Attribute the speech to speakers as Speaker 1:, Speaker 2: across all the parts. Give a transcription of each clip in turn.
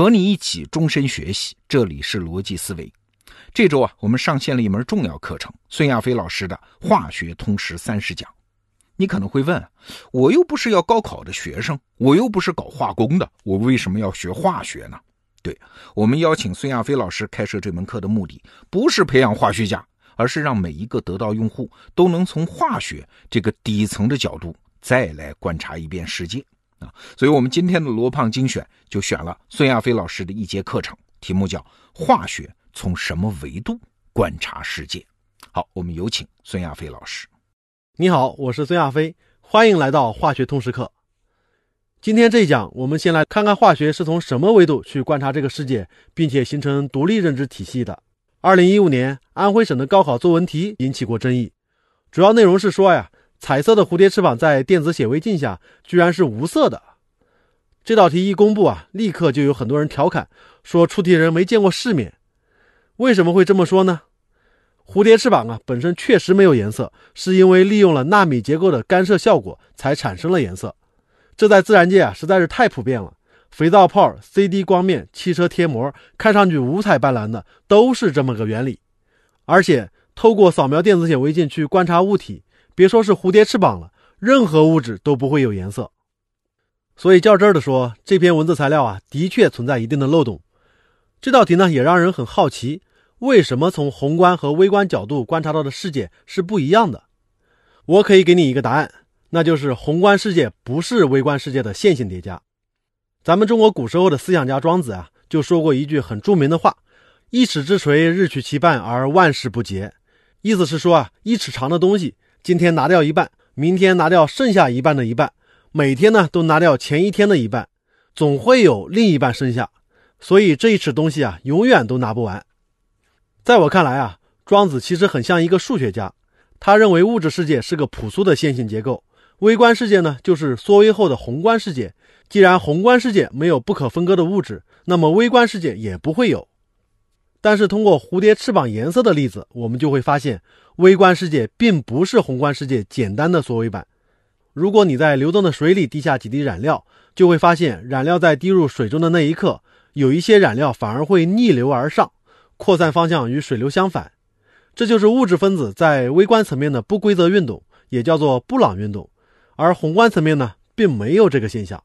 Speaker 1: 和你一起终身学习，这里是逻辑思维。这周啊，我们上线了一门重要课程——孙亚飞老师的《化学通识三十讲》。你可能会问：我又不是要高考的学生，我又不是搞化工的，我为什么要学化学呢？对我们邀请孙亚飞老师开设这门课的目的，不是培养化学家，而是让每一个得到用户都能从化学这个底层的角度再来观察一遍世界啊！所以，我们今天的罗胖精选就选了孙亚飞老师的一节课程，题目叫《化学》。从什么维度观察世界？好，我们有请孙亚飞老师。
Speaker 2: 你好，我是孙亚飞，欢迎来到化学通识课。今天这一讲，我们先来看看化学是从什么维度去观察这个世界，并且形成独立认知体系的。二零一五年，安徽省的高考作文题引起过争议，主要内容是说呀，彩色的蝴蝶翅膀在电子显微镜下居然是无色的。这道题一公布啊，立刻就有很多人调侃说出题人没见过世面。为什么会这么说呢？蝴蝶翅膀啊本身确实没有颜色，是因为利用了纳米结构的干涉效果才产生了颜色。这在自然界啊实在是太普遍了。肥皂泡、CD 光面、汽车贴膜，看上去五彩斑斓的，都是这么个原理。而且透过扫描电子显微镜去观察物体，别说是蝴蝶翅膀了，任何物质都不会有颜色。所以较真儿的说，这篇文字材料啊的确存在一定的漏洞。这道题呢也让人很好奇。为什么从宏观和微观角度观察到的世界是不一样的？我可以给你一个答案，那就是宏观世界不是微观世界的线性叠加。咱们中国古时候的思想家庄子啊，就说过一句很著名的话：“一尺之锤，日取其半而万事不竭。”意思是说啊，一尺长的东西，今天拿掉一半，明天拿掉剩下一半的一半，每天呢都拿掉前一天的一半，总会有另一半剩下。所以这一尺东西啊，永远都拿不完。在我看来啊，庄子其实很像一个数学家。他认为物质世界是个朴素的线性结构，微观世界呢就是缩微后的宏观世界。既然宏观世界没有不可分割的物质，那么微观世界也不会有。但是通过蝴蝶翅膀颜色的例子，我们就会发现，微观世界并不是宏观世界简单的缩微版。如果你在流动的水里滴下几滴染料，就会发现染料在滴入水中的那一刻，有一些染料反而会逆流而上。扩散方向与水流相反，这就是物质分子在微观层面的不规则运动，也叫做布朗运动。而宏观层面呢，并没有这个现象。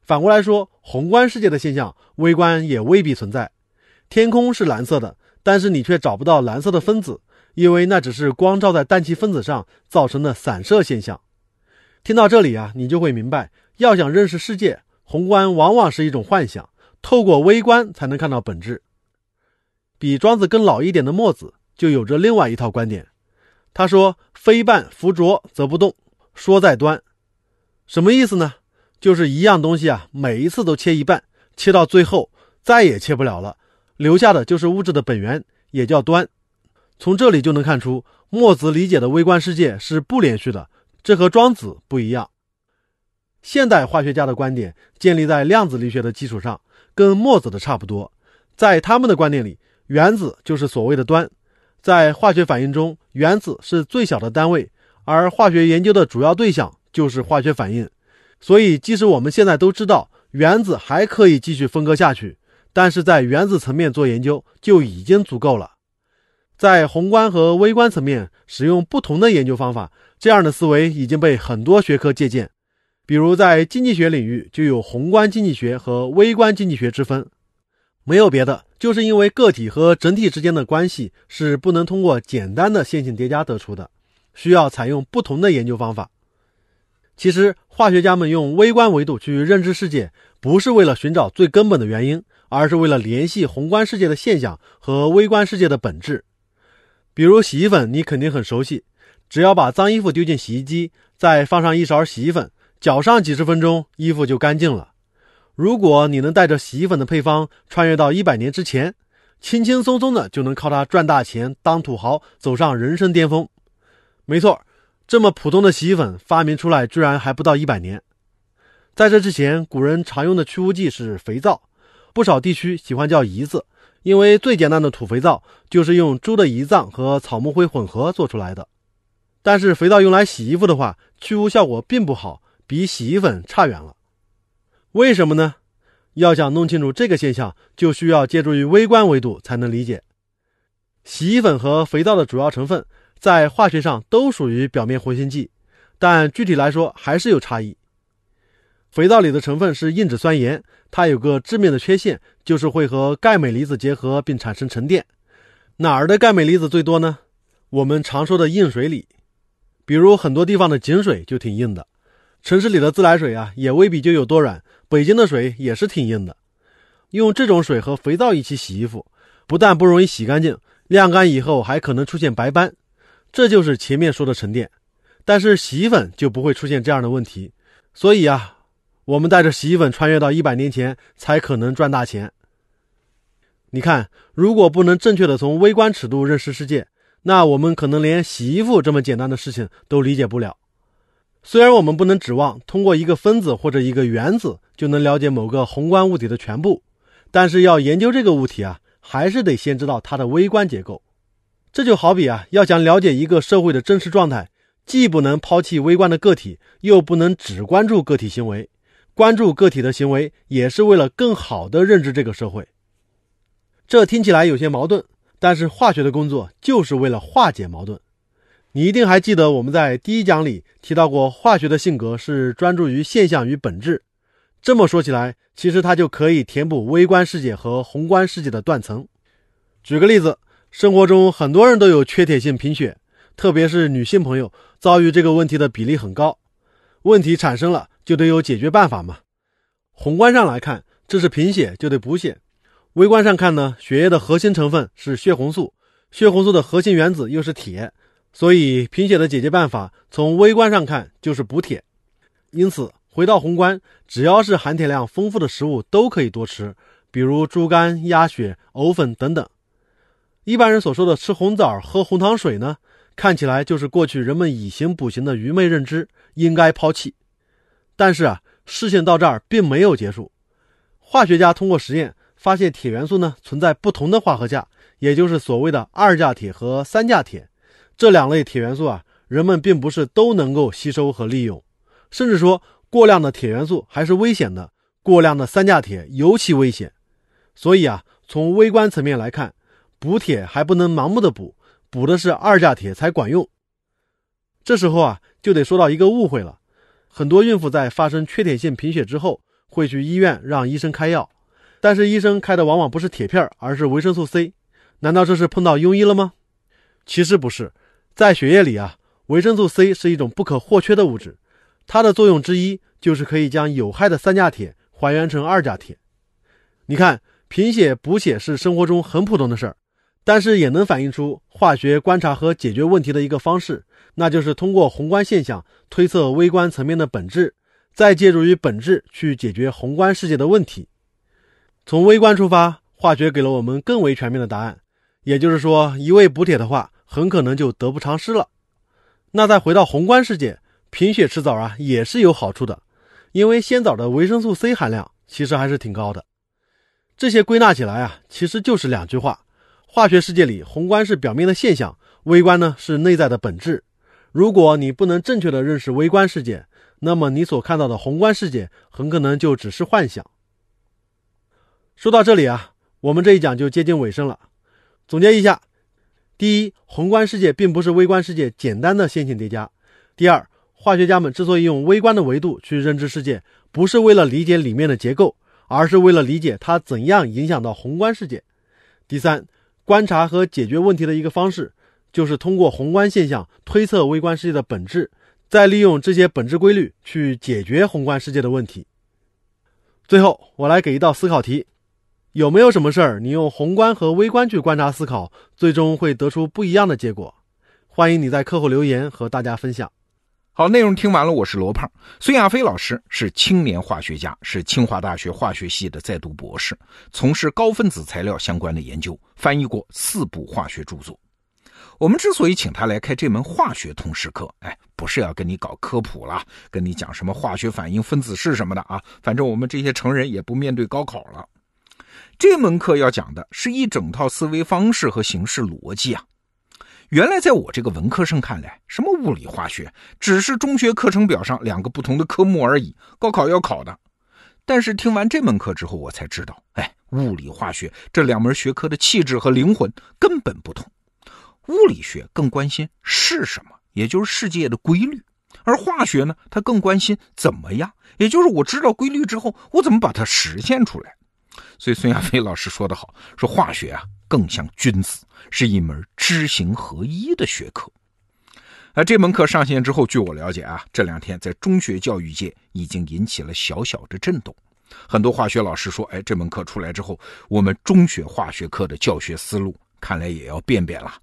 Speaker 2: 反过来说，宏观世界的现象，微观也未必存在。天空是蓝色的，但是你却找不到蓝色的分子，因为那只是光照在氮气分子上造成的散射现象。听到这里啊，你就会明白，要想认识世界，宏观往往是一种幻想，透过微观才能看到本质。比庄子更老一点的墨子就有着另外一套观点。他说：“非半浮浊则不动，说在端。”什么意思呢？就是一样东西啊，每一次都切一半，切到最后再也切不了了，留下的就是物质的本源，也叫端。从这里就能看出，墨子理解的微观世界是不连续的，这和庄子不一样。现代化学家的观点建立在量子力学的基础上，跟墨子的差不多。在他们的观点里。原子就是所谓的端，在化学反应中，原子是最小的单位，而化学研究的主要对象就是化学反应。所以，即使我们现在都知道原子还可以继续分割下去，但是在原子层面做研究就已经足够了。在宏观和微观层面使用不同的研究方法，这样的思维已经被很多学科借鉴。比如在经济学领域，就有宏观经济学和微观经济学之分。没有别的，就是因为个体和整体之间的关系是不能通过简单的线性叠加得出的，需要采用不同的研究方法。其实，化学家们用微观维度去认知世界，不是为了寻找最根本的原因，而是为了联系宏观世界的现象和微观世界的本质。比如洗衣粉，你肯定很熟悉，只要把脏衣服丢进洗衣机，再放上一勺洗衣粉，搅上几十分钟，衣服就干净了。如果你能带着洗衣粉的配方穿越到一百年之前，轻轻松松的就能靠它赚大钱、当土豪、走上人生巅峰。没错，这么普通的洗衣粉发明出来居然还不到一百年。在这之前，古人常用的去污剂是肥皂，不少地区喜欢叫胰子，因为最简单的土肥皂就是用猪的胰脏和草木灰混合做出来的。但是肥皂用来洗衣服的话，去污效果并不好，比洗衣粉差远了。为什么呢？要想弄清楚这个现象，就需要借助于微观维度才能理解。洗衣粉和肥皂的主要成分在化学上都属于表面活性剂，但具体来说还是有差异。肥皂里的成分是硬脂酸盐，它有个致命的缺陷，就是会和钙镁离子结合并产生沉淀。哪儿的钙镁离子最多呢？我们常说的硬水里，比如很多地方的井水就挺硬的，城市里的自来水啊也未必就有多软，北京的水也是挺硬的。用这种水和肥皂一起洗衣服，不但不容易洗干净。晾干以后还可能出现白斑，这就是前面说的沉淀。但是洗衣粉就不会出现这样的问题，所以啊，我们带着洗衣粉穿越到一百年前才可能赚大钱。你看，如果不能正确的从微观尺度认识世界，那我们可能连洗衣服这么简单的事情都理解不了。虽然我们不能指望通过一个分子或者一个原子就能了解某个宏观物体的全部，但是要研究这个物体啊。还是得先知道它的微观结构，这就好比啊，要想了解一个社会的真实状态，既不能抛弃微观的个体，又不能只关注个体行为，关注个体的行为也是为了更好的认知这个社会。这听起来有些矛盾，但是化学的工作就是为了化解矛盾。你一定还记得我们在第一讲里提到过，化学的性格是专注于现象与本质。这么说起来，其实它就可以填补微观世界和宏观世界的断层。举个例子，生活中很多人都有缺铁性贫血，特别是女性朋友遭遇这个问题的比例很高。问题产生了，就得有解决办法嘛。宏观上来看，这是贫血就得补血；微观上看呢，血液的核心成分是血红素，血红素的核心原子又是铁，所以贫血的解决办法从微观上看就是补铁。因此。回到宏观，只要是含铁量丰富的食物都可以多吃，比如猪肝、鸭血、藕粉等等。一般人所说的吃红枣、喝红糖水呢，看起来就是过去人们以形补形的愚昧认知，应该抛弃。但是啊，事情到这儿并没有结束。化学家通过实验发现，铁元素呢存在不同的化合价，也就是所谓的二价铁和三价铁。这两类铁元素啊，人们并不是都能够吸收和利用，甚至说。过量的铁元素还是危险的，过量的三价铁尤其危险。所以啊，从微观层面来看，补铁还不能盲目的补，补的是二价铁才管用。这时候啊，就得说到一个误会了：很多孕妇在发生缺铁性贫血之后，会去医院让医生开药，但是医生开的往往不是铁片，而是维生素 C。难道这是碰到庸医了吗？其实不是，在血液里啊，维生素 C 是一种不可或缺的物质。它的作用之一就是可以将有害的三价铁还原成二价铁。你看，贫血补血是生活中很普通的事儿，但是也能反映出化学观察和解决问题的一个方式，那就是通过宏观现象推测微观层面的本质，再借助于本质去解决宏观世界的问题。从微观出发，化学给了我们更为全面的答案，也就是说，一味补铁的话，很可能就得不偿失了。那再回到宏观世界。贫血吃枣啊，也是有好处的，因为鲜枣的维生素 C 含量其实还是挺高的。这些归纳起来啊，其实就是两句话：化学世界里，宏观是表面的现象，微观呢是内在的本质。如果你不能正确的认识微观世界，那么你所看到的宏观世界很可能就只是幻想。说到这里啊，我们这一讲就接近尾声了。总结一下：第一，宏观世界并不是微观世界简单的线性叠加；第二，化学家们之所以用微观的维度去认知世界，不是为了理解里面的结构，而是为了理解它怎样影响到宏观世界。第三，观察和解决问题的一个方式，就是通过宏观现象推测微观世界的本质，再利用这些本质规律去解决宏观世界的问题。最后，我来给一道思考题：有没有什么事儿，你用宏观和微观去观察思考，最终会得出不一样的结果？欢迎你在课后留言和大家分享。
Speaker 1: 好，内容听完了，我是罗胖。孙亚飞老师是青年化学家，是清华大学化学系的在读博士，从事高分子材料相关的研究，翻译过四部化学著作。我们之所以请他来开这门化学通识课，哎，不是要跟你搞科普了，跟你讲什么化学反应、分子式什么的啊。反正我们这些成人也不面对高考了。这门课要讲的是一整套思维方式和形式逻辑啊。原来在我这个文科生看来，什么物理化学只是中学课程表上两个不同的科目而已，高考要考的。但是听完这门课之后，我才知道，哎，物理化学这两门学科的气质和灵魂根本不同。物理学更关心是什么，也就是世界的规律；而化学呢，它更关心怎么样，也就是我知道规律之后，我怎么把它实现出来。所以孙亚飞老师说得好，说化学啊更像君子，是一门知行合一的学科。而这门课上线之后，据我了解啊，这两天在中学教育界已经引起了小小的震动。很多化学老师说，哎，这门课出来之后，我们中学化学课的教学思路看来也要变变了。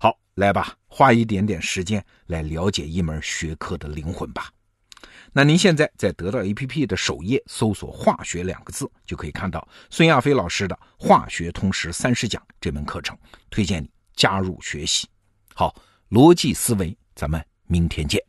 Speaker 1: 好，来吧，花一点点时间来了解一门学科的灵魂吧。那您现在在得到 APP 的首页搜索“化学”两个字，就可以看到孙亚飞老师的《化学通识三十讲》这门课程，推荐你加入学习。好，逻辑思维，咱们明天见。